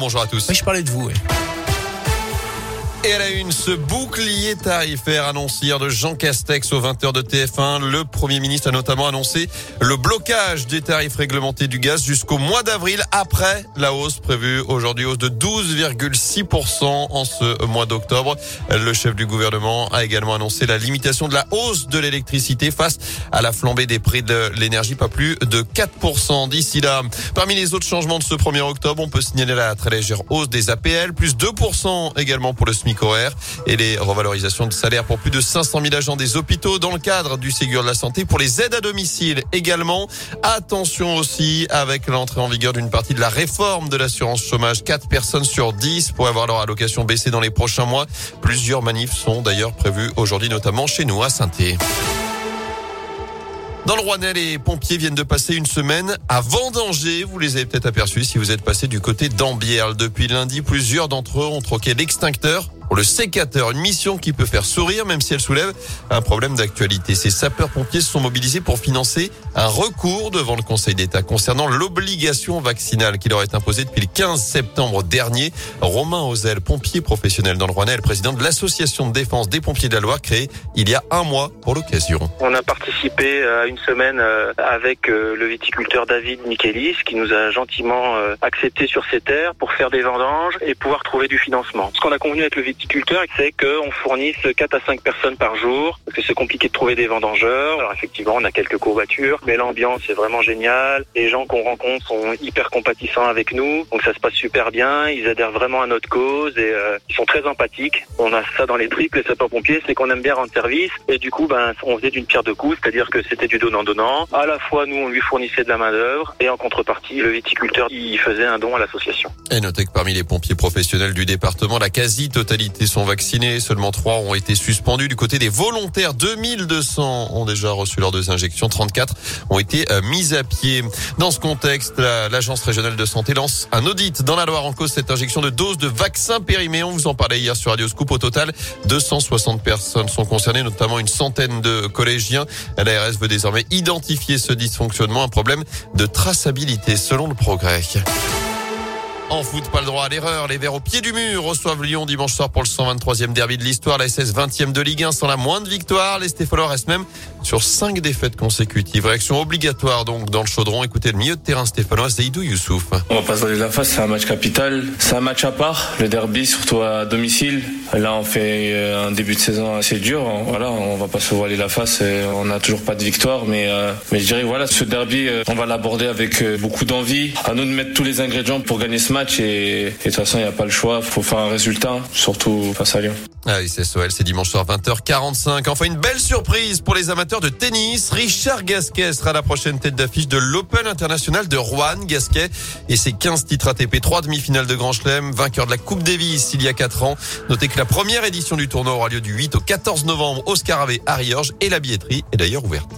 Bonjour à tous. Oui, je parlais de vous. Oui. Et à la une, ce bouclier tarifaire annoncé hier de Jean Castex aux 20h de TF1. Le Premier ministre a notamment annoncé le blocage des tarifs réglementés du gaz jusqu'au mois d'avril après la hausse prévue aujourd'hui, hausse de 12,6% en ce mois d'octobre. Le chef du gouvernement a également annoncé la limitation de la hausse de l'électricité face à la flambée des prix de l'énergie, pas plus de 4% d'ici là. Parmi les autres changements de ce 1er octobre, on peut signaler la très légère hausse des APL, plus 2% également pour le SMIC et les revalorisations de salaire pour plus de 500 000 agents des hôpitaux dans le cadre du Ségur de la Santé pour les aides à domicile également. Attention aussi avec l'entrée en vigueur d'une partie de la réforme de l'assurance chômage. 4 personnes sur 10 pourraient avoir leur allocation baissée dans les prochains mois. Plusieurs manifs sont d'ailleurs prévus aujourd'hui, notamment chez nous à saint dans le Rouennais, les pompiers viennent de passer une semaine à vendanger. Vous les avez peut-être aperçus si vous êtes passé du côté d'Ambière. Depuis lundi, plusieurs d'entre eux ont troqué l'extincteur le sécateur, une mission qui peut faire sourire même si elle soulève un problème d'actualité. Ces sapeurs-pompiers se sont mobilisés pour financer un recours devant le Conseil d'État concernant l'obligation vaccinale qui leur est imposée depuis le 15 septembre dernier. Romain Ozel, pompier professionnel dans le Rouennais, le président de l'association de défense des pompiers de la Loire créée il y a un mois pour l'occasion. On a participé à une semaine euh, avec euh, le viticulteur David Michelis qui nous a gentiment euh, accepté sur ses terres pour faire des vendanges et pouvoir trouver du financement. Ce qu'on a convenu avec le viticulteur, c'est qu'on fournisse 4 à 5 personnes par jour, parce que c'est compliqué de trouver des vendangeurs. Alors effectivement, on a quelques courbatures, mais l'ambiance est vraiment géniale. Les gens qu'on rencontre sont hyper compatissants avec nous, donc ça se passe super bien. Ils adhèrent vraiment à notre cause et euh, ils sont très empathiques. On a ça dans les tripes, les sapeurs-pompiers, c'est qu'on aime bien rendre service. Et du coup, ben, on faisait d'une pierre deux coups, c'est-à-dire que c'était du donnant-donnant. À la fois, nous, on lui fournissait de la main-d'œuvre et en contrepartie, le viticulteur, il faisait un don à l'association. Et notez que parmi les pompiers professionnels du département, la quasi-totalité sont vaccinés. Seulement trois ont été suspendus. Du côté des volontaires, 2200 ont déjà reçu leurs deux injections. 34 ont été euh, mis à pied. Dans ce contexte, l'agence régionale de santé lance un audit dans la Loire en cause cette injection de doses de vaccins périmés. On vous en parlait hier sur Radio Scoop. Au total, 260 personnes sont concernées, notamment une centaine de collégiens. L'ARS veut désormais identifier ce dysfonctionnement, un problème de traçabilité selon le progrès. En foot, pas le droit à l'erreur. Les Verts au pied du mur reçoivent Lyon dimanche soir pour le 123e derby de l'histoire. La SS 20e de Ligue 1 sans la moindre victoire. Les Stéphanois restent même sur cinq défaites consécutives. Réaction obligatoire donc dans le chaudron. Écoutez le milieu de terrain stéphanois, Zaidou Youssouf. On va pas se la face, c'est un match capital. C'est un match à part, le derby, surtout à domicile. Là, on fait euh, un début de saison assez dur. Voilà, on va pas se voiler la face. On n'a toujours pas de victoire, mais, euh, mais je dirais voilà, ce derby, euh, on va l'aborder avec beaucoup d'envie. À nous de mettre tous les ingrédients pour gagner ce match et, de toute façon il n'y a pas le choix, il faut faire un résultat, surtout face à Lyon. Ah c'est SOL, c'est dimanche soir 20h45. Enfin, une belle surprise pour les amateurs de tennis. Richard Gasquet sera la prochaine tête d'affiche de l'Open International de Rouen. Gasquet et ses 15 titres ATP, 3 demi-finales de Grand Chelem, vainqueur de la Coupe Davis il y a 4 ans. Notez que la première édition du tournoi aura lieu du 8 au 14 novembre au Scarabée à et la billetterie est d'ailleurs ouverte.